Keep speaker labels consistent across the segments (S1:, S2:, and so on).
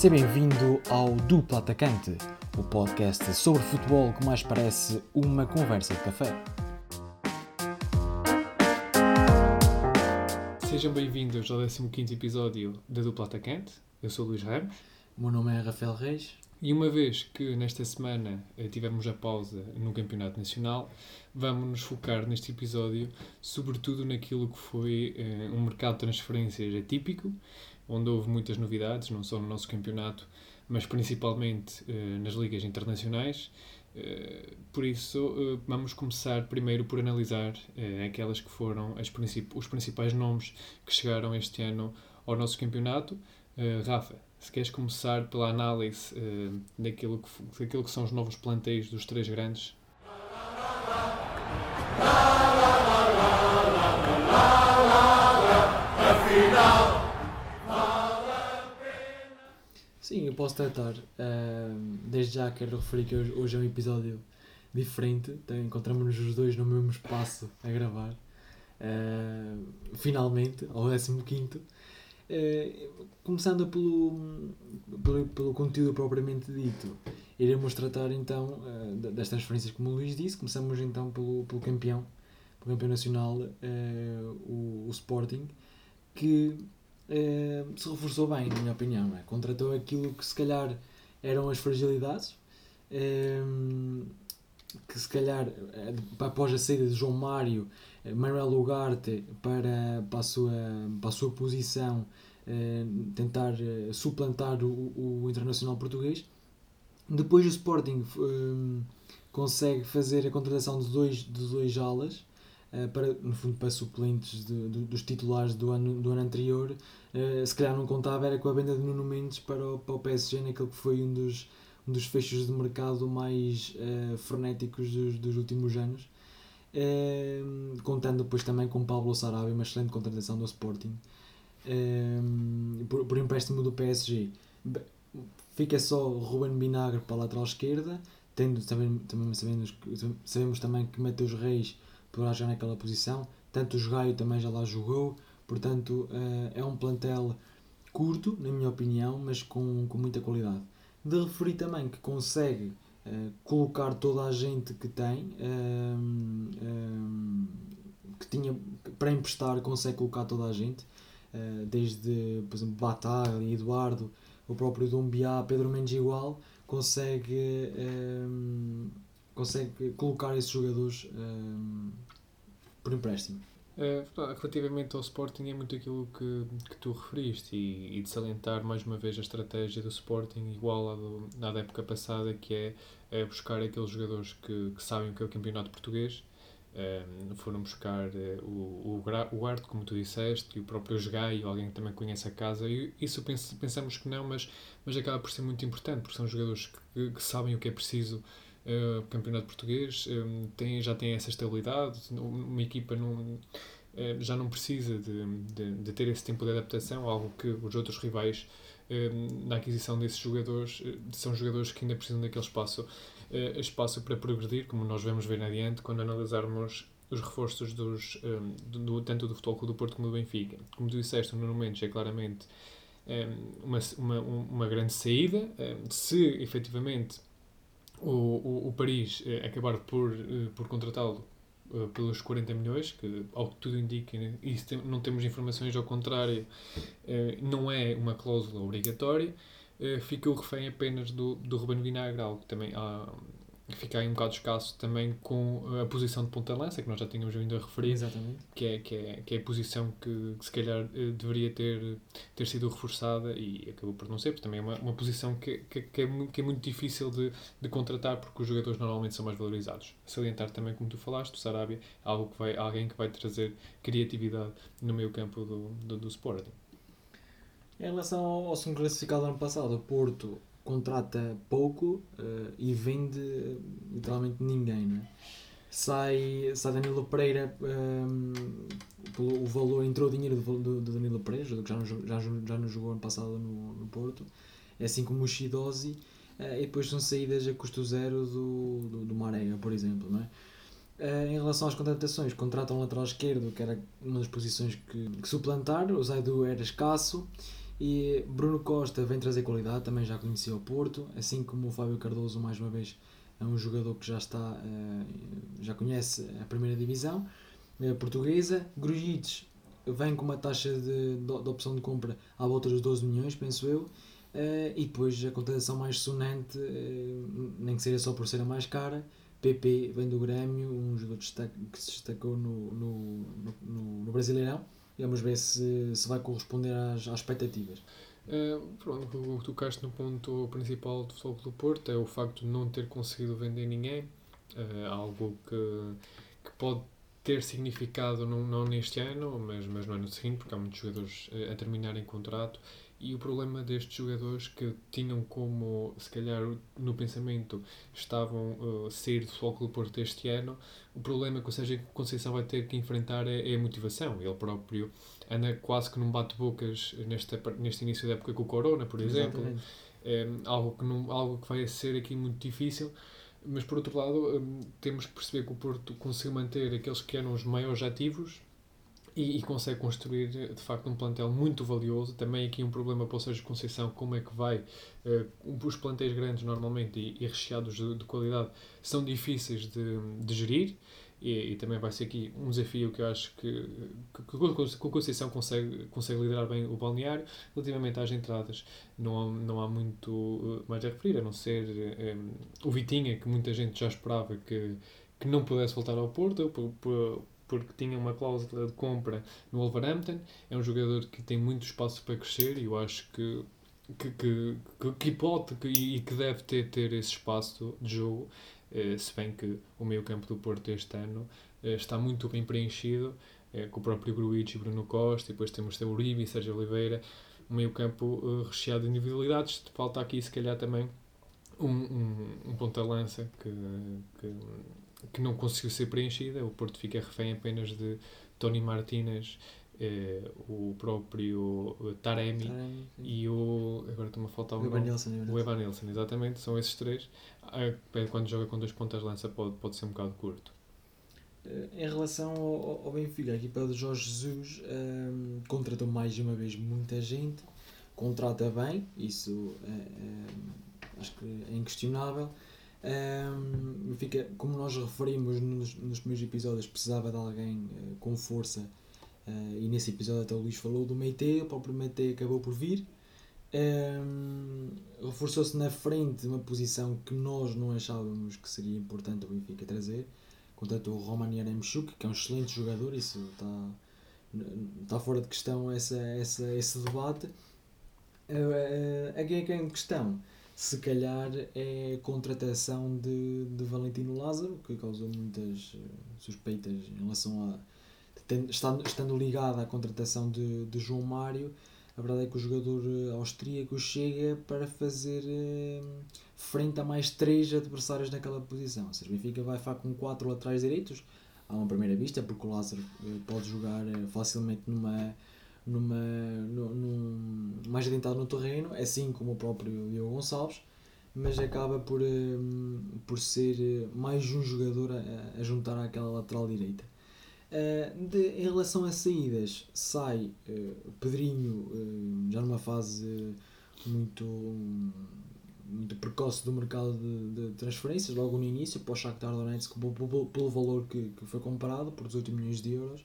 S1: Seja bem-vindo ao Duplo Atacante, o podcast sobre futebol que mais parece uma conversa de café.
S2: Sejam bem-vindos ao 15 episódio da Dupla Atacante. Eu sou o Luís Ramos.
S1: O meu nome é Rafael Reis.
S2: E uma vez que nesta semana eh, tivemos a pausa no Campeonato Nacional, vamos nos focar neste episódio sobretudo naquilo que foi uh, um mercado de transferências atípico, onde houve muitas novidades, não só no nosso campeonato, mas principalmente uh, nas ligas internacionais. Uh, por isso, vamos começar primeiro por analisar aquelas que foram princip os principais nomes que chegaram este ano ao nosso campeonato. Rafa, se queres começar pela análise uh, daquilo, que, daquilo que são os novos planteios dos três grandes.
S1: Sim, eu posso tratar. Uh, desde já quero referir que hoje, é um episódio diferente. Então, Encontramos-nos os dois no mesmo espaço a gravar. Uh, finalmente, ao 15 eh, começando pelo, pelo, pelo, conteúdo propriamente dito, iremos tratar então uh, das transferências, como o Luís disse. Começamos então pelo, pelo campeão, pelo campeão nacional, uh, o, o, Sporting, que se reforçou bem, na minha opinião. É? Contratou aquilo que se calhar eram as fragilidades. que se calhar após a saída de João Mário Manuel Ugarte para, para, a, sua, para a sua posição eh, tentar eh, suplantar o, o Internacional Português. Depois o Sporting um, consegue fazer a contratação de dois, de dois alas, para, no fundo para suplentes de, de, dos titulares do ano, do ano anterior. Uh, se calhar não contava era com a venda de Nuno Mendes para o, para o PSG, naquele que foi um dos, um dos fechos de mercado mais uh, frenéticos dos, dos últimos anos. contando depois também com Pablo Sarabia, uma excelente contratação do Sporting por, por empréstimo do PSG. Fica só Ruben Vinagre para a lateral esquerda, tendo, também, também sabemos, sabemos também que Mateus Reis poderá jogar naquela posição, tanto o Gaio também já lá jogou, portanto uh, é um plantel curto, na minha opinião, mas com, com muita qualidade. De referir também que consegue uh, colocar toda a gente que tem, que tinha para emprestar, consegue colocar toda a gente. Eh, desde, por exemplo, Bataglia, Eduardo, o próprio Dumbiá, Pedro Mendes igual, consegue, ehm, consegue colocar esses jogadores um, por empréstimo.
S2: Uh, relativamente ao Sporting é muito aquilo que, que tu referiste e, e de salientar mais uma vez a estratégia do Sporting igual à, do, à da época passada que é, é buscar aqueles jogadores que, que sabem o que é o campeonato português um, foram buscar uh, o, o, o Arte, como tu disseste, e o próprio Jogai, alguém que também conhece a casa. E isso pens, pensamos que não, mas, mas acaba por ser muito importante, porque são jogadores que, que sabem o que é preciso. O campeonato português um, tem, já tem essa estabilidade, uma equipa não, uh, já não precisa de, de, de, ter esse tempo de adaptação, algo que os outros rivais na aquisição desses jogadores são jogadores que ainda precisam daquele espaço espaço para progredir, como nós vamos ver adiante quando analisarmos os reforços dos, do, tanto do Futebol Clube do Porto como do Benfica. Como tu disseste, o Nuno Mendes é claramente uma, uma, uma grande saída. Se efetivamente o, o, o Paris uh, acabar por, uh, por contratá-lo uh, pelos 40 milhões, que ao que tudo indica, e não temos informações ao contrário, não é uma cláusula obrigatória. Eh, fica o refém apenas do, do Ruben Vinagre, algo que também há, fica aí um bocado escasso também com a posição de ponta-lança, que nós já tínhamos vindo a referir,
S1: Exatamente.
S2: Que, é, que, é, que é a posição que, que se calhar eh, deveria ter, ter sido reforçada e acabou por não ser, porque também é uma, uma posição que, que, que, é, muito, que é muito difícil de, de contratar porque os jogadores normalmente são mais valorizados. Salientar também, como tu falaste, o Sarabia, algo que vai, alguém que vai trazer criatividade no meio campo do, do, do Sporting.
S1: Em relação ao, segundo classificado do ano passado, o Porto contrata pouco uh, e vende literalmente ninguém. Né? Sai, sai Danilo Pereira, um, ehm, pelo, o valor, entrou o dinheiro do, do, do Danilo Pereira, que já já, já não jogou ano passado no, no Porto, é assim como o Shidosi, uh, e depois são saídas a custo zero do, do, do Marega, por exemplo. Não é? Em relação às contratações, contratam um lateral esquerdo, que era uma das posições que, que suplantar, o Zaidu era escasso, E Bruno Costa vem trazer qualidade, também já conhecia o Porto, assim como o Fábio Cardoso, mais uma vez, é um jogador que já está, eh, já conhece a primeira divisão eh, portuguesa. Grujic vem com uma taxa de, de, opção de compra à volta dos 12 milhões, penso eu. Uh, e depois a contratação mais sonante, nem que seja só por ser a mais cara, PP vem do Grêmio, um jogador que se destacou no, no, no, no Brasileirão. Vamos ver se, se vai corresponder às, às expectativas.
S2: Uh, pronto, o que no ponto principal do Futebol do Porto é o facto de não ter conseguido vender ninguém, uh, algo que, que pode ter significado não, não neste ano, mas, mas no ano seguinte, porque há muitos jogadores uh, a terminarem contrato e o problema destes jogadores que tinham como, se calhar, no pensamento, estavam uh, a sair do Futebol Clube Porto este ano, o problema que o Sérgio Conceição vai ter que enfrentar é, é a motivação. Ele próprio anda quase que num bate-bocas neste, neste início da época com o Corona, por exemplo. É, algo, que não, algo que vai ser aqui muito difícil. Mas, por outro lado, um, temos que perceber que o Porto conseguiu manter aqueles que eram os maiores ativos e, e, consegue construir de facto um plantel muito valioso. Também aqui um problema para o Sérgio Conceição, como é que vai. Uh, os plantéis grandes normalmente e, e recheados de, de, qualidade são difíceis de, de gerir. E, e, também vai ser aqui um desafio que eu acho que, que, que Conceição consegue, consegue liderar bem o balneário. Relativamente às entradas, não há, não há muito uh, mais a referir, a não ser um, eh, o Vitinha, que muita gente já esperava que, que não pudesse voltar ao Porto, por, por, porque tinha uma cláusula de compra no Wolverhampton. É um jogador que tem muito espaço para crescer e eu acho que que, que, que, pode que, e que deve ter, ter esse espaço de jogo, eh, se bem que o meio campo do Porto este ano eh, está muito bem preenchido, eh, com o próprio Gruitch e Bruno Costa, e depois temos o Uribe e Sérgio Oliveira, um meio campo eh, recheado de individualidades, falta aqui se calhar também um, um, um ponta-lança que, que que não conseguiu ser preenchida. O Porto fica refém apenas de Tony Martínez, eh, o próprio eh, Taremi, Taremi e o. Agora estou-me a faltar o,
S1: o Evan Nilsson.
S2: O Evan Nilsson, exatamente. São esses três. Ah, quando joga com dois pontas de lança pode, pode ser um bocado curto.
S1: Eh, em relação ao, ao Benfica, a equipa de Jorge Jesus um, ehm, contratou mais uma vez muita gente, contrata bem, isso é, é, acho que é inquestionável. Um, fica, como nós referimos nos, nos primeiros episódios, precisava de alguém uh, com força. Uh, e nesse episódio até o Luís falou do Meite, o próprio Meite acabou por vir. Um, Reforçou-se na frente uma posição que nós não achávamos que seria importante o Benfica trazer. Contratou o Roman Yaremchuk, que é um excelente jogador, isso está, está fora de questão essa, essa, esse debate. Uh, aqui é que é em questão se calhar é a contratação de, de Valentino Lázaro, que causou muitas eh, suspeitas em relação a. Estando, estando ligada à contratação de, de João Mário, a verdade é que o jogador eh, austríaco chega para fazer eh, frente a mais três adversários naquela posição. Ou o Benfica vai ficar com quatro laterais direitos, à uma primeira vista, porque o Lázaro pode jogar facilmente numa numa, num, mais adiantado no terreno, assim como o próprio Diogo Gonçalves, mas acaba por, um, por ser eh, mais um jogador a, a juntar àquela lateral direita. Uh, de, em relação a saídas, sai uh, Pedrinho uh, já numa fase muito, um, muito precoce do mercado de, de, transferências, logo no início, para o Shakhtar Donetsk, pelo, pelo valor que, que foi comprado, por 18 milhões de euros.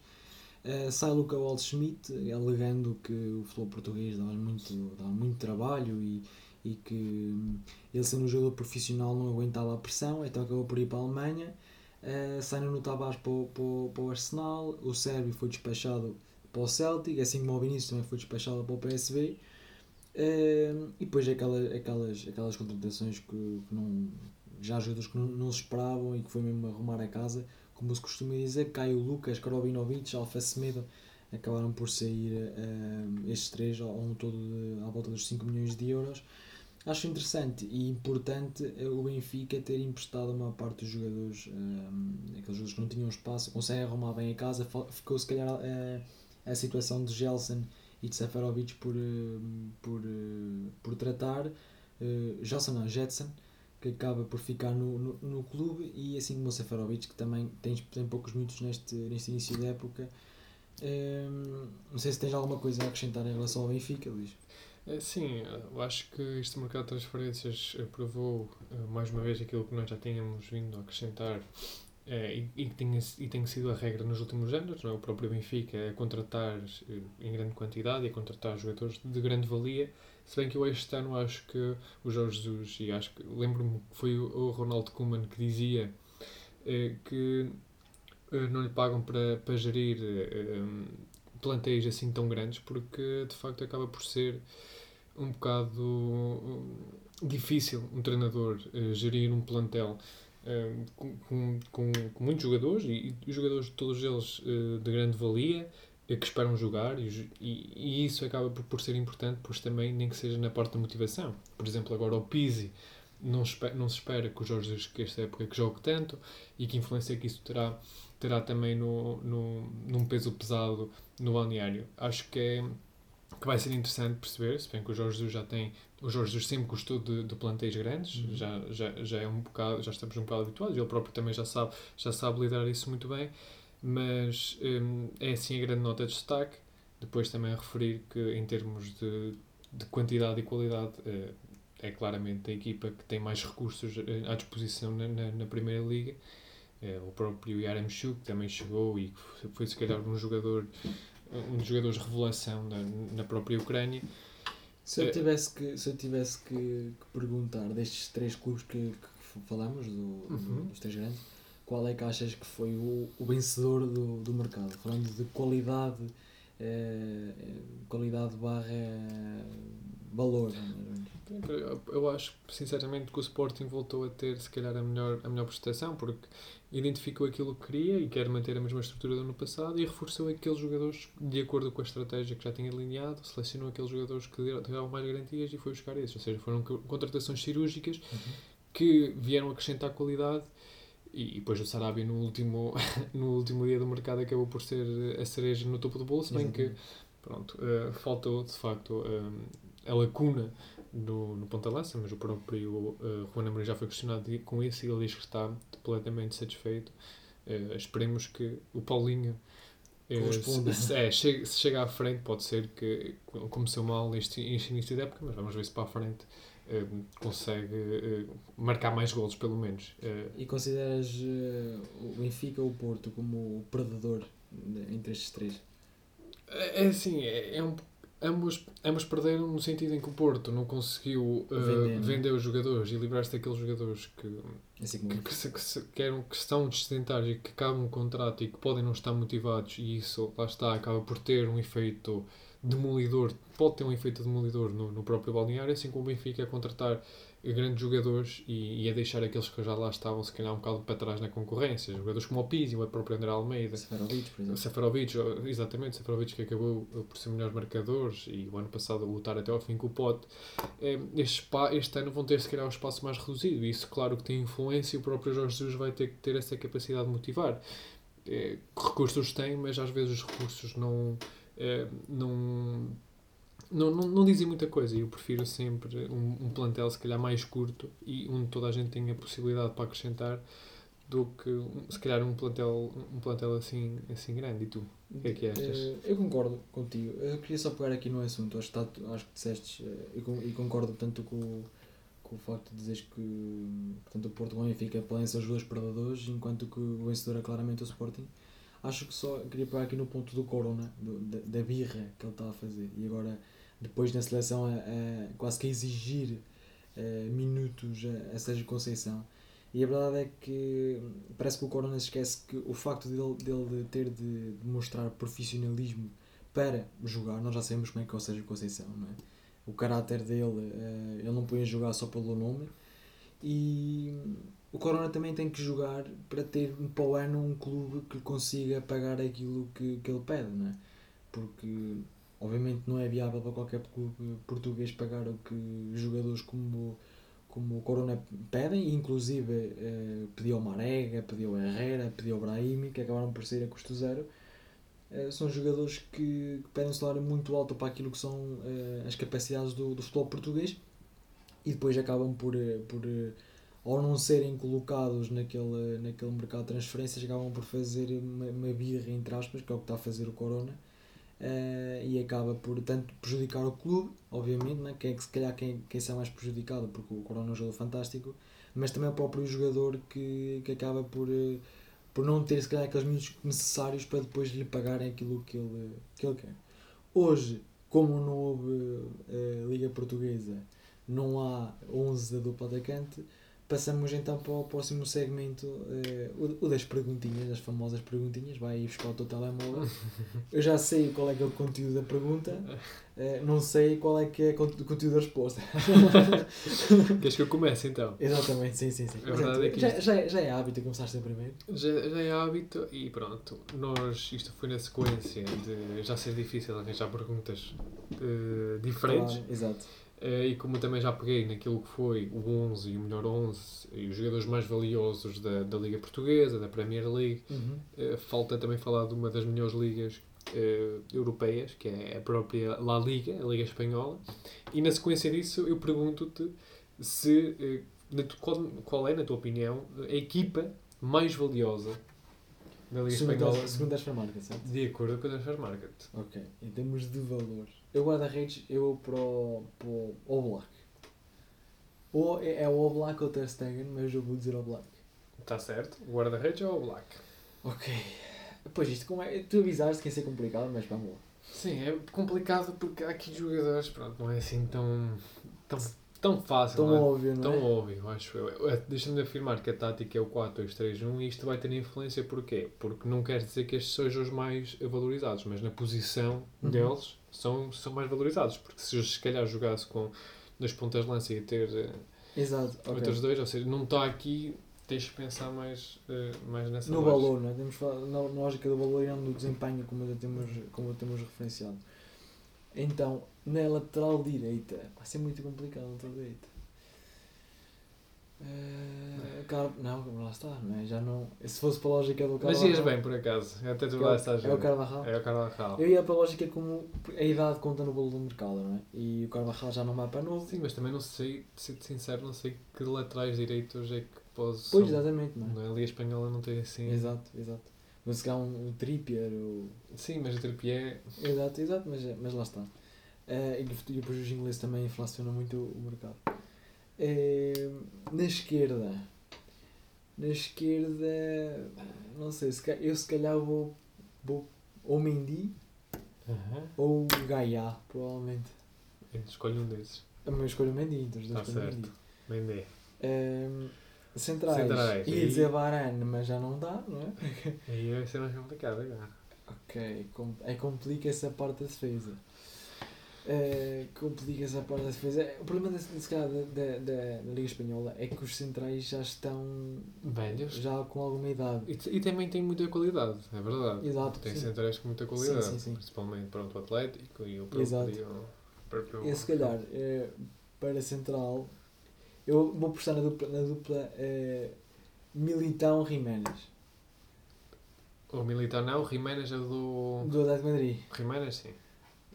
S1: Uh, sai Luca Waldschmidt alegando que o futebol português dava muito, dava muito trabalho e, e que hum, ele sendo um jogador profissional não aguentava a pressão, então acabou por ir para a Alemanha. Uh, sai no Tavares para, para, para o Arsenal, o Sérvio foi despachado para o Celtic, assim como o Vinícius também foi despachado para o PSV. Uh, hum, e depois aquelas, aquelas, aquelas contratações que, que não, já jogadores que não, não se esperavam e que foi mesmo arrumar a casa como se costuma dizer, Caio Lucas, Karobinovic, Alfa Semedo, acabaram por sair uh, estes três a um todo de, à volta dos 5 milhões de euros. Acho interessante e importante eh, o Benfica ter emprestado a maior parte dos jogadores, um, eh, aqueles jogadores que não tinham espaço, conseguem arrumar bem a casa. Ficou se calhar a, a situação de Gelson e de Seferovic por, por, por tratar. Uh, Gelson não, Jetson que acaba por ficar no, no, no clube, e assim como o Seferovic, que também tem, tem poucos minutos neste, neste início da época. Um, não sei se tens alguma coisa a acrescentar em relação ao Benfica, Luís.
S2: É, sim, eu acho que este mercado de transferências provou mais uma vez aquilo que nós já tínhamos vindo a acrescentar é, e, e, tem, e tem sido a regra nos últimos anos, não é? o próprio Benfica é contratar em grande quantidade e a contratar jogadores de grande valia, se bem que eu este ano acho que o Jorge Jesus, e acho que lembro-me que foi o Ronaldo Koeman que dizia eh, que eh, não lhe pagam para, para gerir eh, plantéis assim tão grandes, porque de facto acaba por ser um bocado difícil um treinador gerir um plantel com, com, com, com, muitos jogadores e, e jogadores todos eles uh, de grande valia que esperam jogar e, e, e, isso acaba por, por ser importante pois também nem que seja na parte da motivação por exemplo agora o Pizzi não, não se espera que o Jorge Jesus que esta época que jogue tanto e que influência que isso terá terá também no, no, num peso pesado no balneário acho que é que vai ser interessante perceber, se bem que o Jorge Jesus já tem o Jorge Jesus sempre gostou de, de plantéis grandes, uhum. já, já, já é um bocado, já estamos um bocado habituados, ele próprio também já sabe, já sabe lidar isso muito bem, mas hum, é assim a grande nota de destaque. Depois também a referir que em termos de, de quantidade e qualidade é, é claramente a equipa que tem mais recursos eh, à disposição na, na, na Primeira Liga. É, o próprio Yaremchuk também chegou e foi se calhar um jogador um dos jogadores revelação na, na própria Ucrânia.
S1: Se eu eh, tivesse que, se eu tivesse que, que perguntar destes três clubes que, que falamos, do, uhum. dos três grandes, qual é que achas que foi o, o vencedor do, do mercado? Falando de qualidade, eh, qualidade barra valor.
S2: Eu acho, sinceramente, que o Sporting voltou a ter, se calhar, a melhor, a melhor prestação, porque identificou aquilo que queria e quer manter a mesma estrutura do ano passado e reforçou aqueles jogadores de acordo com a estratégia que já tinha delineado, selecionou aqueles jogadores que davam mais garantias e foi buscar esses. Ou seja, foram contratações cirúrgicas uhum. que vieram acrescentar qualidade e, depois o Sarabia no último, no último dia do mercado acabou por ser a cereja no topo do bolo, se bem que pronto, uh, faltou de facto uh, a lacuna no, no ponta-lança, mas o próprio uh, Juan Amorim já foi questionado com isso e ele diz que está completamente satisfeito. Uh, esperemos que o Paulinho uh, se, é, chegue, se chega à frente, pode ser que começou mal este, este início de época, mas vamos ver se para a frente uh, consegue marcar mais golos, pelo menos.
S1: E consideras o Benfica ou o Porto como o perdedor entre estes três?
S2: É, é assim, é, é um ambos, ambos perderam no sentido em que o Porto não conseguiu uh, vender, vender os jogadores e livrar-se daqueles jogadores que, assim que, que, que, que, eram, que estão descentrados e que acabam o contrato e que podem não estar motivados e isso, lá está, acaba por ter um efeito demolidor, pode ter um efeito demolidor no, no próprio balneário, assim como o Benfica a contratar grandes jogadores e, e a deixar aqueles que já lá estavam se calhar um bocado para trás na concorrência. Jogadores como o Pizzi, o próprio André Almeida.
S1: Seferovic, por exemplo.
S2: Seferovic, exatamente, Seferovic que acabou por ser melhores marcadores e o ano passado lutar até ao fim com o Pote. É, este, este ano vão ter se calhar um espaço mais reduzido e isso claro que tem influência e o próprio Jorge Jesus vai ter que ter essa capacidade de motivar. É, recursos tem, mas às vezes os recursos não... É, não não, não, dizem muita coisa. Eu prefiro sempre um, um plantel, se calhar, mais curto e onde toda a gente tenha a possibilidade para acrescentar do que, se calhar, um plantel, um plantel assim, assim grande. E tu? O que é que achas?
S1: Eh, eu concordo contigo. Eu queria só pegar aqui no assunto. Acho que, está, acho que disseste eh, e concordo tanto com, com o facto de dizeres que portanto, o Porto Benfica podem ser os dois perdedores, enquanto que o vencedor é claramente o Sporting. Acho que só queria pegar aqui no ponto do Corona, do, da, da birra que ele está a fazer. E agora depois na seleção a, a quase que a exigir a, minutos a, a Sérgio Conceição. E a verdade é que parece que o Corona esquece que o facto dele, dele ter de, mostrar profissionalismo para jogar, nós já sabemos como é que é o Sérgio Conceição, não é? O caráter dele, ele não põe a jogar só pelo nome. E o Corona também tem que jogar para ter para o ano um clube que consiga pagar aquilo que, que ele pede, não é? Porque Obviamente não é viável para qualquer clube português pagar o que jogadores como, como o Corona pedem, inclusive eh, pediu Marega, pediu Herrera, pediu Brahimi, que acabaram por ser a custo zero. Eh, são jogadores que, pedem um salário muito alto para aquilo que são eh, as capacidades do, do futebol português e depois acabam por, eh, por ao não serem colocados naquele, naquele mercado de transferências, acabam por fazer uma, uma birra, entre aspas, que é o que está a fazer o Corona eh, e acaba por tanto prejudicar o clube, obviamente, né? que é que se calhar quem, quem será mais prejudicado, porque o Corona é um jogador fantástico, mas também o próprio jogador que, que acaba por, eh, por não ter se calhar aqueles minutos necessários para depois lhe pagarem aquilo que ele, que ele quer. Hoje, como não houve eh, Liga Portuguesa, não há 11 da dupla atacante, passamos então para o próximo segmento, eh, o, o das perguntinhas, das famosas perguntinhas. Vai aí buscar o teu telemóvel. Eu já sei qual é que é o conteúdo da pergunta, eh, não sei qual é que é o conte- o conteúdo da resposta.
S2: Queres que eu comece então?
S1: Exatamente, sim, sim, sim.
S2: É que
S1: já, já, já é hábito começar sempre primeiro.
S2: Já, já é hábito e pronto. Nós, isto foi na sequência de já ser difícil arranjar perguntas eh, diferentes.
S1: Claro, exato.
S2: Eh, e como também já peguei naquilo que foi o 11 e o melhor 11 e os jogadores mais valiosos da, da Liga Portuguesa, da Premier League,
S1: Uhum.
S2: eh, falta também falar de uma das melhores ligas eh, europeias, que é a própria La Liga, a Liga Espanhola. E na sequência disso, eu pergunto-te se tu- qual, qual é, na tua opinião, a equipa mais valiosa da Liga
S1: Segundo
S2: Espanhola
S1: as- segundo as farmácias, certo?
S2: de acordo com a Transfer Market.
S1: Ok. Em termos de valor, eu guarda-redes, eu vou para o, para o All Black. Ou é, é o All Black ou o Ter Stegen, mas eu vou dizer All Black.
S2: Está certo? Guarda-redes ou o Black?
S1: Ok. Pois isto, como é, tu avisaste que ia ser complicado, mas vamos lá.
S2: Sim, é complicado porque há aqui jogadores, pronto, não é assim tão, tão, tão fácil,
S1: Tão
S2: não é?
S1: óbvio, não
S2: Tão
S1: é?
S2: óbvio, acho eu. Eh, Deixa-me afirmar que a tática é o 4-2-3-1 e isto vai ter influência porquê? Porque não quer dizer que estes sejam os mais valorizados, mas na posição
S1: Uhum.
S2: deles são, são mais valorizados. Porque se se calhar jogasse com nas pontas de lança e ter eh,
S1: Exato. ok.
S2: outros dois, ou seja, não está aqui, tens que pensar mais, eh, mais nessa
S1: No
S2: base.
S1: valor, não é? Temos na, lógica do valor e não do desempenho, como já temos, como temos referenciado. Então, na lateral direita, vai ser muito complicado na lateral direita. Eh, Car... Não, lá está, não é? Já não. Se fosse para a lógica do
S2: Mas
S1: Carvajal.
S2: ias bem, por acaso. Até tu
S1: é
S2: lá
S1: o-
S2: estás
S1: É o Carvajal.
S2: É o Carvajal.
S1: Eu ia para a lógica como a idade conta no bolo do mercado, não é? E o Carvajal já não vai para novo.
S2: Sim, mas também não sei, ser sincero, não sei que laterais direitos é que posso.
S1: Pois, exatamente, não é?
S2: Na Liga Espanhola não tem assim.
S1: Exato, exato. Mas se calhar um, um Trippier, o...
S2: Sim, mas o Trippier.
S1: Exato, exato, mas, mas lá está. Eh, e e depois os ingleses também inflacionam muito o mercado. Eh, na esquerda, na esquerda, não sei, se ca- eu se calhar vou, vou ou Mendy ou Gaia, provavelmente.
S2: Escolhe um desses.
S1: Minha escolha é Mendy, entre os dois
S2: Tá
S1: escolho
S2: certo.
S1: Mendy.
S2: Mendé.
S1: Eh, centrais,
S2: Centrais,
S1: ia dizer Varane, mas já não dá, não é?
S2: Aí vai ser mais complicado agora.
S1: Ok, é complica essa parte da defesa. É, complica essa parte da defesa. É, O problema da, se calhar, da, da, da- Liga Espanhola é que os centrais já estão
S2: Velhos.
S1: já com alguma idade.
S2: E, e também tem muita qualidade, é verdade.
S1: Exato,
S2: Tem
S1: sim.
S2: centrais com muita qualidade.
S1: sim, sim.
S2: Principalmente pronto, o Atlético e o próprio.
S1: Exato.
S2: o próprio
S1: E se calhar, é, para central, eu vou postar na dupla, na dupla é, Militão Jiménez,
S2: O Militar não, o Jiménez é do.
S1: do Atlético Madrid.
S2: Jiménez sim.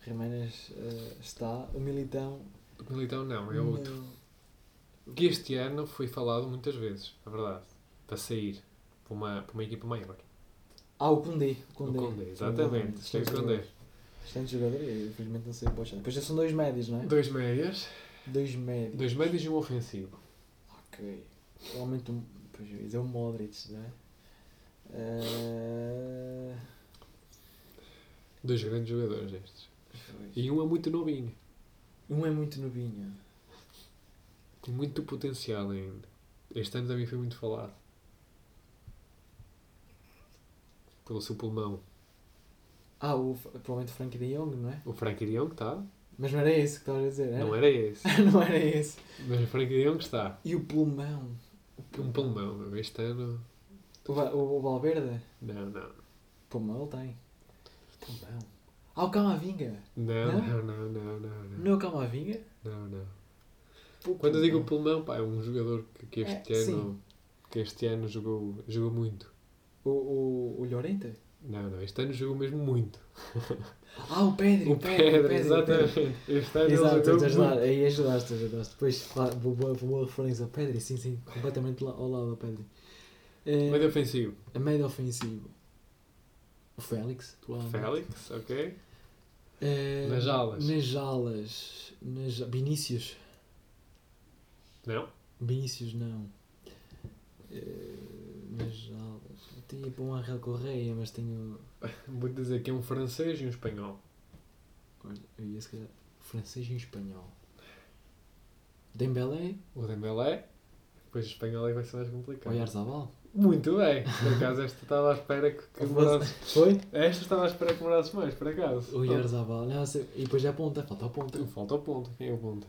S1: Jiménez é, está, o Militão.
S2: O Militão não, é outro.
S1: não-
S2: Que este ano foi falado muitas vezes, é verdade. Para sair para uma, para uma equipa maior.
S1: Ah, o Condé. O
S2: O
S1: Condé,
S2: exatamente. Tem o Condé.
S1: Excelente jogador e infelizmente não sei o Poxa. Depois já são dois médios, não é?
S2: Dois médias,
S1: Dois médios.
S2: dois médios e um ofensivo.
S1: Ok. Provavelmente um. Pois ia dizer o Modric, não é? Eh,
S2: Dois grandes jogadores estes.
S1: Pois.
S2: E um é muito novinho.
S1: Um é muito novinho.
S2: Com muito potencial ainda. Este ano também foi muito falado. Pelo seu pulmão.
S1: Ah, o, provavelmente o Frankie de Jong, não é?
S2: O Frankie de Jong está.
S1: Mas não era esse que estavas a dizer, era?
S2: Não era esse.
S1: não era esse.
S2: Mas o Frankie de Jong está.
S1: E o pulmão?
S2: Um pulmão. meu. Este ano.
S1: O, o, o Valverde?
S2: Não, não.
S1: Pulmão ele tem. Pulmão. Ah, o Camavinga?
S2: Não,
S1: Não?
S2: não, não, não, não. Não,
S1: Não é o Camavinga?
S2: não. não.
S1: Pô,
S2: Quando eu digo
S1: pulmão.
S2: pulmão, pá, é um jogador que, que este
S1: É,
S2: ano. Que este ano jogou, jogou muito.
S1: O, o, o Llorente?
S2: Não, não. Este ano jogou mesmo muito.
S1: Ah, o Pedro!
S2: O Pedro, exatamente. Este ano
S1: Exato,
S2: jogou
S1: ajudar,
S2: muito.
S1: aí ajudaste, ajudaste. Depois, claro, boa, boa, referência. Pedri, sim, sim, completamente ao lado do Pedri. É,
S2: Médio ofensivo.
S1: a médio ofensivo. O Félix, atualmente.
S2: Félix, ok.
S1: Eh,
S2: Nas alas.
S1: Nas alas. Nas... Vinícius.
S2: Não?
S1: Vinícius não. Eh, nas alas. Eu tinha para um Angel Correia, mas tenho.
S2: Vou dizer que é um francês e um espanhol.
S1: Olha, eu ia se calhar. Francês e espanhol. Dembélé
S2: O Dembélé, depois o espanhol é que vai ser mais complicado.
S1: ou Yarzabal?
S2: Muito bem. Por acaso esta estava à espera que, que demorasses.
S1: Foi?
S2: Esta estava à espera que demorasses mais, por acaso.
S1: O Yarzabal. Sei- e depois já ponta, falta a ponta.
S2: Falta o ponto. Quem é o ponto?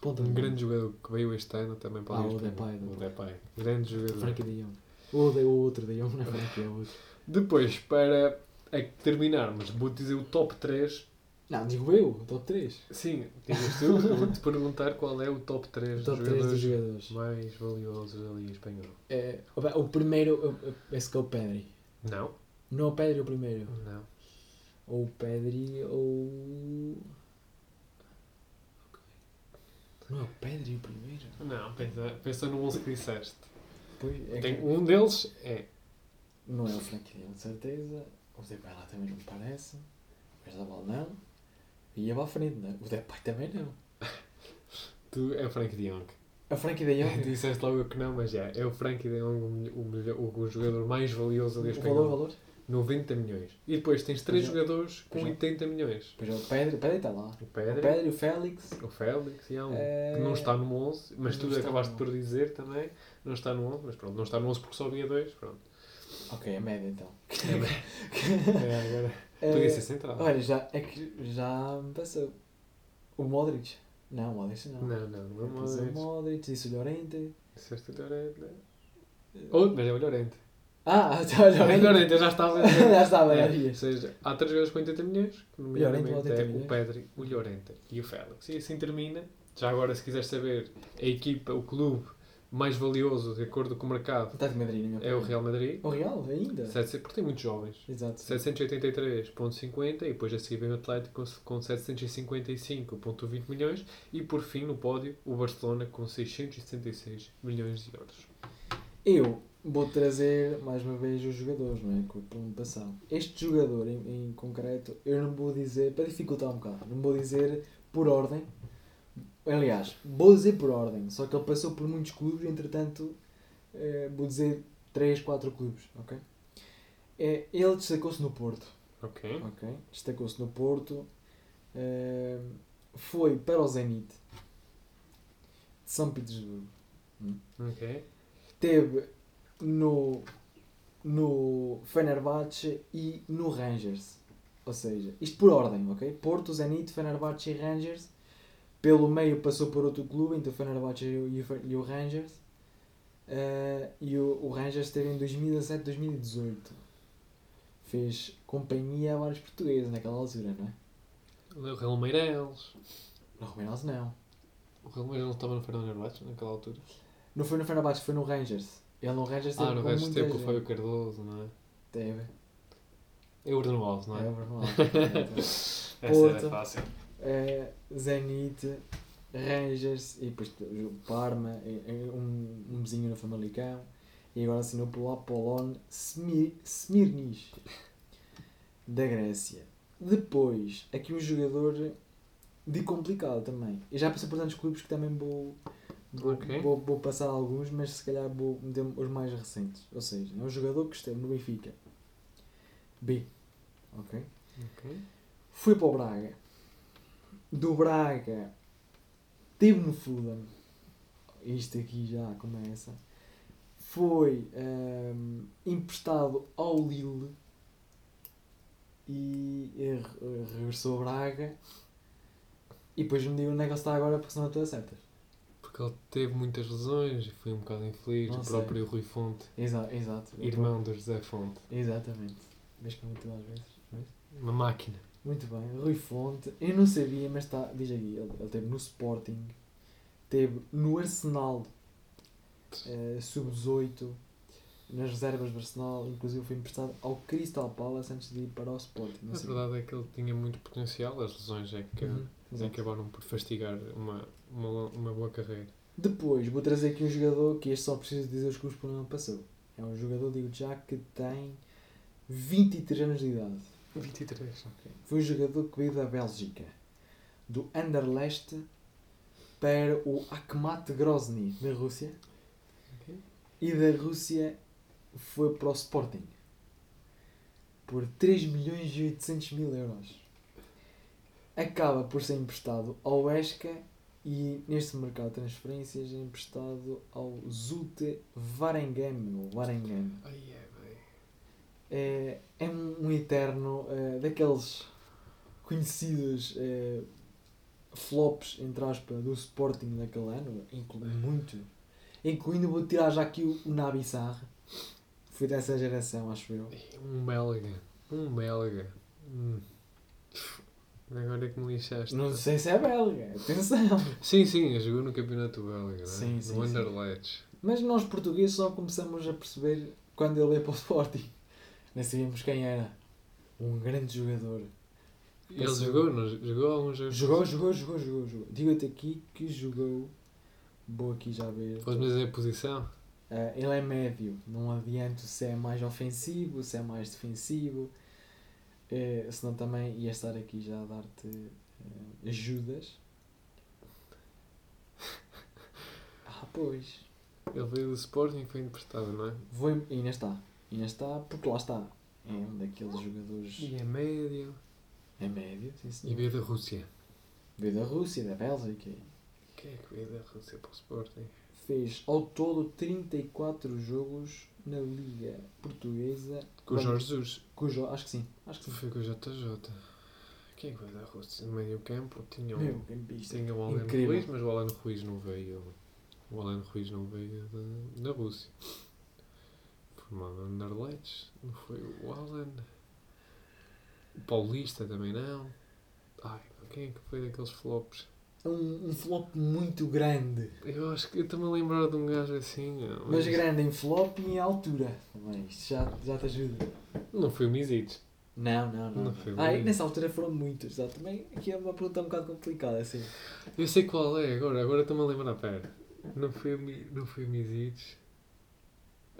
S1: Ponta
S2: Um grande jogador que veio este ano também para
S1: Ah, o. Depay,
S2: O Depay. Grande jogador.
S1: Frankie de Jong. O, de, o outro de Jong, não é Frankie, é o outro.
S2: Depois, para é terminarmos, vou-te dizer o top 3.
S1: Não, digo eu, o top 3.
S2: Sim, dizes tu, eu vou-te perguntar qual é o top 3
S1: O top
S2: dos
S1: 3
S2: jogadores
S1: dos jogadores.
S2: mais valiosos da Liga Espanhola.
S1: É, o- primeiro, é esse que é o Pedri.
S2: Não?
S1: Não é o Pedri o primeiro.
S2: Não.
S1: Ou o Pedri ou. Não é o Pedri o primeiro?
S2: Não, pensa, pensa no 11 que disseste.
S1: Pois, é
S2: Tem,
S1: que
S2: um deles é.
S1: não é o Frankie de certeza. O Depay lá também não me parece. O Yarzabal não. E ia para a frente, não é? O Depay também não.
S2: Tu, é o Frank de Jong.
S1: A Frankie de Jong.
S2: Disseste logo que não, mas é. É o Frank de Jong o, o, o, o jogador mais valioso da
S1: O valor, o valor.
S2: 90 milhões. E depois tens três
S1: Pois é.
S2: jogadores com
S1: Pois é.
S2: 80 milhões.
S1: Depois é o Pedri, o Pedri está lá.
S2: O
S1: O
S2: Pedro,
S1: o Félix.
S2: o Félix e há um
S1: Eh,
S2: que não está no 11, mas
S1: não
S2: tu acabaste por dizer também, não está no 11, mas pronto, não está no 11 porque só havia dois, pronto.
S1: Ok, a média então.
S2: É, agora,
S1: Eh,
S2: podia ser central.
S1: Olha, já, é que já me passou. O Modric. Não, o Modric não.
S2: Não, não, não
S1: Depois
S2: vamos
S1: o Modric, disse o Llorente.
S2: Disseste o Llorente. Outro, mas é o Llorente.
S1: Ah, já o
S2: O
S1: Llorente.
S2: Llorente, eu já estava
S1: já estava, já
S2: É,
S1: vi.
S2: Ou seja, há três jogadores com 80 milhões, que
S1: Llorente
S2: nomeadamente
S1: com 80
S2: é o Pedri, o Llorente e o Félix. E assim termina. Já agora, se quiseres saber, a equipa, o clube mais valioso, de acordo com o mercado,
S1: Madrid,
S2: é o. Real Madrid.
S1: O Real, ainda?
S2: 700 porque tem muitos jovens.
S1: Exato.
S2: 783.50 e depois a seguir vem o Atlético com, com 755.20 milhões e por fim no pódio o Barcelona com 676 milhões de euros.
S1: Eu vou trazer mais uma vez os jogadores, não é? Com o ano passado. Este jogador em, em concreto, eu não vou dizer, para dificultar um bocado, não vou dizer por ordem. Aliás, vou dizer por ordem, só que ele passou por muitos clubes, entretanto, eh, vou dizer 3, 4 clubes, ok? É, ele destacou-se no Porto,
S2: Ok.
S1: ok? Destacou-se no Porto, eh, foi para o Zenit de São Petersburgo.
S2: Ok.
S1: Teve no, no Fenerbahçe e no Rangers. Ou seja, isto por ordem, ok? Porto, Zenit, Fenerbahçe e Rangers. Pelo meio passou por outro clube, entre o Fenerbahçe e o, o o Rangers. Eh, e o, o Rangers esteve em 2017, 2018. Fez companhia a vários portugueses naquela altura, não é?
S2: O Real Meireles.
S1: No Romeiros não.
S2: O Real Meireles estava no Fernando Nerbate naquela altura.
S1: Não foi no Fenerbahçe, foi no Rangers. Ele no Rangers teve
S2: Ah, no
S1: com
S2: resto
S1: muita
S2: tempo o. Fábio Cardoso, não é?
S1: Teve.
S2: É o Bruno Alves, não é?
S1: É, verdade.
S2: Essa
S1: Porto.
S2: era fácil.
S1: Eh, Zenit, Rangers e depois Parma, eh, eh, um, um vizinho no Famalicão e agora assinou pelo Apollon Smir Smirnis da Grécia. Depois, aqui um jogador de complicado também. Eu já passei por tantos clubes que também vou, vou,
S2: Ok.
S1: vou, vou passar alguns, mas se calhar vou meter os mais recentes. Ou seja, é um jogador que esteve no Benfica. B. Ok?
S2: Ok.
S1: Foi para o Braga. Do Braga teve no Fulham. Isto aqui já começa. Foi ehm, emprestado ao Lille e re- regressou a Braga. E depois me digo onde é que ele está agora porque senão não estou a certas.
S2: Porque ele teve muitas lesões e foi um bocado infeliz.
S1: Não
S2: o
S1: sei.
S2: próprio Rui Fonte,
S1: Exato, exato.
S2: irmão do José Fonte.
S1: Exatamente. Vês que é muito às vezes.
S2: Uma máquina.
S1: Muito bem, Rui Fonte, eu não sabia, mas está, diz aqui, ele, ele teve no Sporting, teve no Arsenal eh, sub-18, nas reservas do Arsenal, inclusive foi emprestado ao Crystal Palace antes de ir para o Sporting. Não
S2: A
S1: sei.
S2: verdade é que ele tinha muito potencial, as lesões é que
S1: Uhum,
S2: é acabaram por fastigar uma, uma, uma boa carreira.
S1: Depois vou trazer aqui um jogador que este só preciso dizer os clubes por onde passou. É um jogador, digo já, que tem 23 anos de idade.
S2: 23.
S1: Foi o jogador que veio da Bélgica, do Anderlecht para o Akhmat Grozny, da Rússia.
S2: Ok.
S1: E da Rússia foi para o Sporting. Por 3 milhões e 800 mil euros. Acaba por ser emprestado ao Esca e neste mercado de transferências é emprestado ao Zulte Waregem. ou Waregem.
S2: Ai, é, bem.
S1: É, é um, eterno eh, daqueles conhecidos eh, flops, entre aspas, do Sporting daquele ano, inclu muito. Incluindo, vou tirar já aqui o, o Nabi Sarr. Foi dessa geração, acho eu.
S2: Um belga. Um belga. Hum. Agora é que me lixaste.
S1: Não sei se é belga, atenção.
S2: Sim, sim, jogou no campeonato belga, não é?
S1: Sim,
S2: No. Anderlecht.
S1: Mas nós portugueses só começamos a perceber quando ele ia para o Sporting. Nem sabíamos quem era. Um grande jogador.
S2: Ele
S1: Passou.
S2: jogou, não? Jogou alguns jogos?
S1: Jogou, jogou, jogou, jogou, jogou. Digo-te aqui que jogou. Vou aqui já ver.
S2: Podes-me dizer a posição?
S1: Ah, ele é médio, não adianto se é mais ofensivo, se é mais defensivo. Eh, senão também ia estar aqui já a dar-te eh, ajudas. Ah, pois.
S2: Ele veio do Sporting e foi emprestado, não é?
S1: Vou, ainda está. Ainda está, porque lá está. É um daqueles jogadores.
S2: E é médio.
S1: É médio, sim
S2: E
S1: senhor.
S2: veio da Rússia.
S1: Veio da Rússia, da Bélgica.
S2: Quem é que veio da Rússia para o Sporting?
S1: Fez ao todo 34 jogos na Liga Portuguesa.
S2: Com o Jorge Jesus.
S1: Cujo, acho que sim. Acho que sim.
S2: Foi com o JJ. Quem é que veio da Rússia? No meio campo tinha
S1: Meu,
S2: o, tinha o Alan. Ruiz, mas o Alan Ruiz não veio. O Alan Ruiz não veio da, da Rússia. Formado no Anderlecht. Não foi o Alan. O Paulista também não. Ai, quem é que foi daqueles flops?
S1: É um, um flop muito grande.
S2: Eu acho que eu estou-me a lembrar de um gajo assim. não,
S1: Mas grande em flop e em altura. Isto já, já te ajuda.
S2: Não foi o Misites.
S1: Não, não, não.
S2: Não
S1: ah, nessa altura foram muitos. Já. Também aqui é uma pergunta um bocado complicada, assim.
S2: Eu sei qual é agora, agora estou-me a lembrar, pera. Não foi o, não foi o Misites.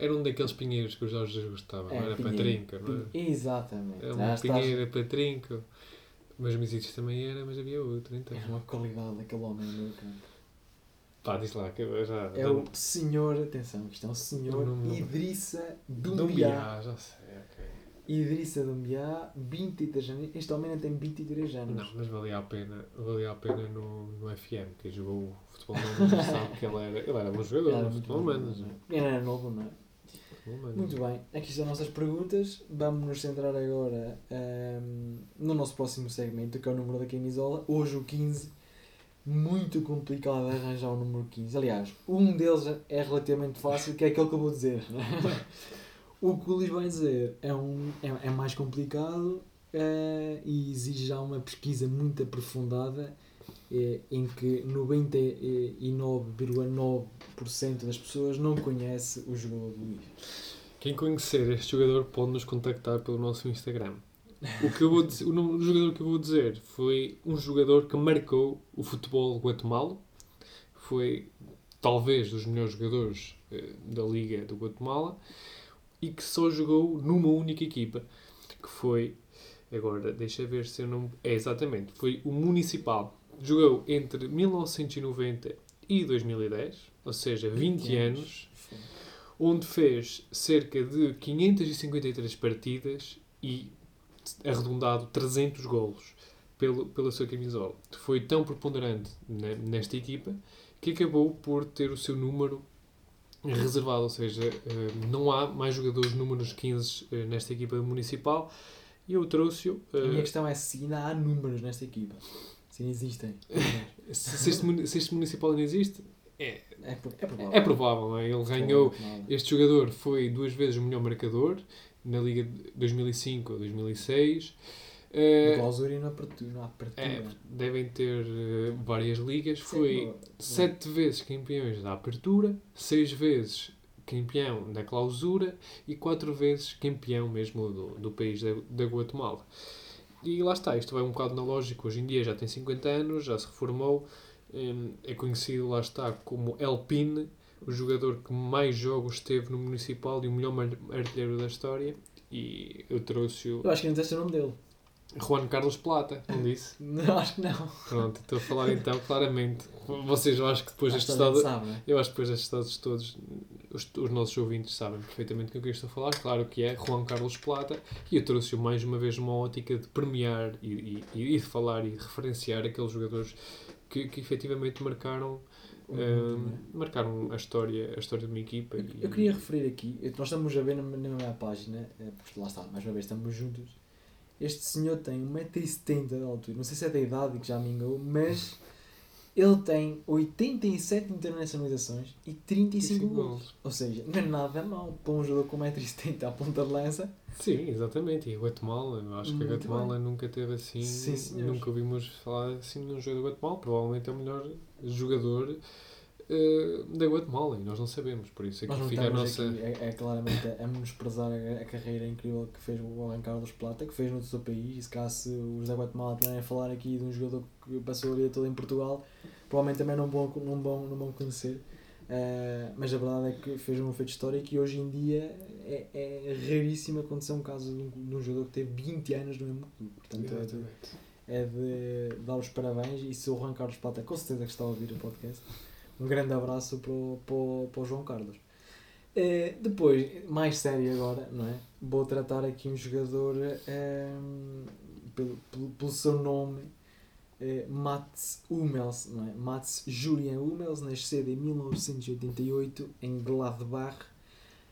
S2: Era um daqueles pinheiros que o Jorge Jesus gostava,
S1: É,
S2: era
S1: Pinheiro.
S2: Patrinca, não era?
S1: Pin- Exatamente.
S2: Era um
S1: estás-
S2: pinheiro, Patrinco. Mas Misites também era, mas havia outro, então.
S1: É uma qualidade daquele homem no meu campo.
S2: Pá, diz lá, que eu já.
S1: É o senhor, atenção, isto é o senhor
S2: Não, não.
S1: Idrissa
S2: Dumbiá,
S1: Dumbiá.
S2: já sei, ok.
S1: Idrissa Dumbiá, 23 anos. Este homem ainda tem 23 anos.
S2: Não, mas valia a pena, valia a pena no, no FM, quem jogou o futebol manager sabe que ele era, ele era bom jogador
S1: Era
S2: no futebol manager.
S1: Ele era novo, não é? Muito bem, aqui estão as nossas perguntas. Vamos nos centrar agora ahm, no nosso próximo segmento, que é o número da camisola. Hoje o 15, muito complicado arranjar o número 15. Aliás, um deles é relativamente fácil, que é aquele que eu vou dizer. o que o Luís vai dizer é, um, é, é mais complicado eh, e exige já uma pesquisa muito aprofundada. Eh, em que 99,9% das pessoas não conhece o jogador do Luís.
S2: Quem conhecer este jogador pode nos contactar pelo nosso Instagram. O, que eu vou dizer, o nome do jogador que eu vou dizer foi um jogador que marcou o futebol guatemala. Foi talvez dos melhores jogadores eh, da Liga do Guatemala e que só jogou numa única equipa, que foi, agora deixa ver se eu não... É exatamente, foi o Municipal. Jogou entre 1990 e 2010, ou seja, 20 anos onde fez cerca de 553 partidas e, arredondado, 300 golos pelo, pela sua camisola. Foi tão preponderante ne- nesta equipa que acabou por ter o seu número reservado, ou seja, eh, não há mais jogadores números 15 eh, nesta equipa municipal e eu trouxe-o.
S1: A minha
S2: eh,
S1: questão é se ainda há números nesta equipa. Se existem.
S2: se, este, se este municipal ainda existe, é,
S1: É, é provável.
S2: é provável, é? Ele ganhou Este jogador foi duas vezes o melhor marcador na Liga de 2005 ou 2006.
S1: Na
S2: Eh,
S1: clausura e na apertura. Na apertura.
S2: é, devem ter eh, várias ligas. Foi
S1: Sim,
S2: sete vezes campeões da apertura, seis vezes campeão da clausura e quatro vezes campeão mesmo do, do país da, da Guatemala. E lá está, isto vai um bocado na lógica. Hoje em dia já tem 50 anos, já se reformou, hum, é conhecido, lá está, como El Pin, o jogador que mais jogos teve no Municipal e o melhor artilheiro da história. e eu trouxe-o
S1: Eu acho que não disseste o nome dele.
S2: Juan Carlos Plata, não disse?
S1: Não, acho que não.
S2: Pronto, estou a falar então claramente. Vocês, eu acho que depois destes
S1: não é?
S2: eu acho que depois destes estados todos, os, os nossos ouvintes sabem perfeitamente com o que eu estou a falar. Claro que é Juan Carlos Plata, e eu trouxe-o mais uma vez uma ótica de premiar e, e, e de falar e de referenciar aqueles jogadores que, que efetivamente marcaram, hum, marcaram a história, a história de uma equipa.
S1: Eu,
S2: e-
S1: eu queria referir aqui, nós estamos a ver na, na minha página, eh, porque lá está, mais uma vez estamos juntos. Este senhor tem 1,70m de altura, não sei se é da idade que já me engou, mas ele tem 87 internacionalizações e 35
S2: 35
S1: gols. Ou seja, não é nada mal para um jogador com 1,70m à ponta de lança.
S2: Sim, exatamente. E a Guatemala, eu acho que a Guatemala nunca teve assim.
S1: Sim,
S2: nunca ouvimos falar assim de um jogador da Guatemala. Provavelmente é o melhor jogador eh, da Guatemala e nós não sabemos. Por isso aqui
S1: não
S2: fica a nossa.
S1: aqui, é, é claramente a, menosprezar a, a carreira incrível que fez o Juan Carlos Plata, que fez no seu país. E se cá se o José Guatemala também a falar aqui de um jogador que passou a vida toda em Portugal, provavelmente também não vão, não vão, não vão conhecer. Eh, mas a verdade é que fez um feito histórico e hoje em dia é, é raríssimo acontecer um caso de um, de um jogador que teve 20 anos no mesmo clube. Portanto, é de, é de dar os parabéns e se o Juan Carlos Plata com certeza que está a ouvir o podcast um grande abraço para o, para o, para o João Carlos Eh, depois, mais sério agora, não é? Vou tratar aqui um jogador ehm, pelo, pelo, pelo seu nome eh, Mats Hummels, não é? Mats Julian Hummels, nascido em 1988 em Gladbach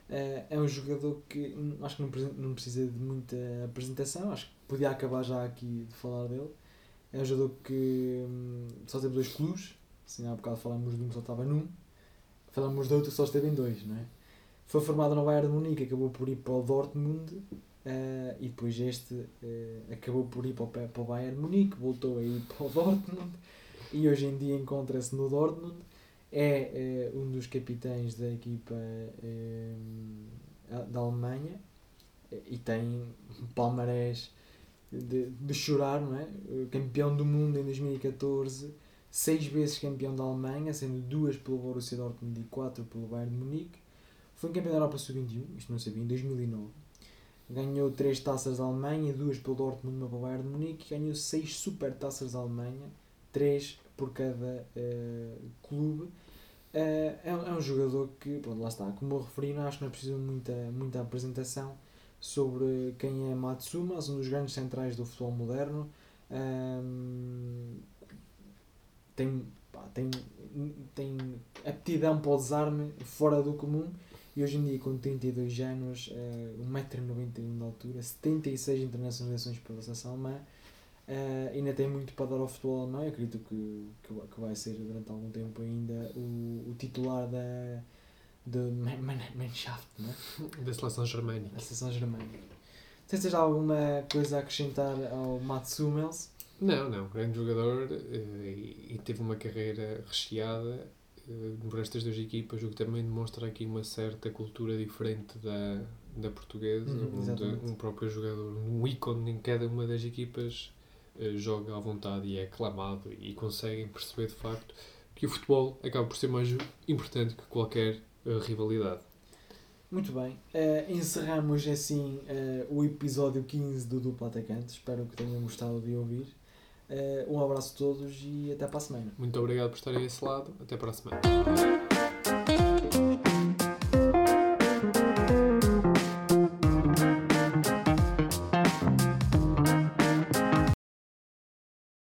S1: eh, é um jogador que hum, acho que não, não precisa de muita apresentação, acho que podia acabar já aqui de falar dele. É um jogador que hum, só teve dois clubes, assim há bocado falamos de um que só estava num, falamos de outro que só esteve em dois, não é? Foi formado no Bayern de Munique, acabou por ir para o Dortmund eh, e depois este eh, acabou por ir para o, para o Bayern de Munique, voltou a ir para o Dortmund e hoje em dia encontra-se no Dortmund. É eh, um dos capitães da equipa da Alemanha e tem palmarés de, de chorar, não é? Campeão do mundo em 2014, seis vezes campeão da Alemanha, sendo duas pelo Borussia Dortmund e quatro pelo Bayern de Munique. Foi campeão da Europa Sub-21, isto não sabia, em 2009. Ganhou três taças da Alemanha, duas pelo Dortmund e uma pelo Bayern de Munique. Ganhou seis super taças da Alemanha, três por cada eh, clube. Eh, é, um- é um jogador que, pronto, lá está, como eu referi, não acho que não é preciso muita, muita apresentação sobre quem é Matsuma, um dos grandes centrais do futebol moderno. Ahm, tem, pá, tem, tem aptidão para o desarme fora do comum e hoje em dia com 32 anos, eh, 1,91m de altura, 76 internacionalizações pela seleção alemã, eh, ainda tem muito para dar ao futebol alemão, eu acredito que, que, vai- que vai ser durante algum tempo ainda o, o titular da, Man- Mannschaft, não é?
S2: Da seleção germânica.
S1: da seleção germânica. Tens alguma coisa a acrescentar ao Mats Hummels.
S2: Não, não, grande jogador eh, e, e teve uma carreira recheada eh, por estas duas equipas, o que também demonstra aqui uma certa cultura diferente da, da portuguesa,
S1: Uhum,
S2: onde um próprio jogador, um ícone em cada uma das equipas, eh, joga à vontade e é aclamado e conseguem perceber de facto que o futebol acaba por ser mais importante que qualquer rivalidade.
S1: Muito bem. Eh, encerramos assim eh, o episódio 15 do Duplo Atacante. Espero que tenham gostado de ouvir. Eh, um abraço a todos e até para a semana.
S2: Muito obrigado por estarem esse lado, até para a semana.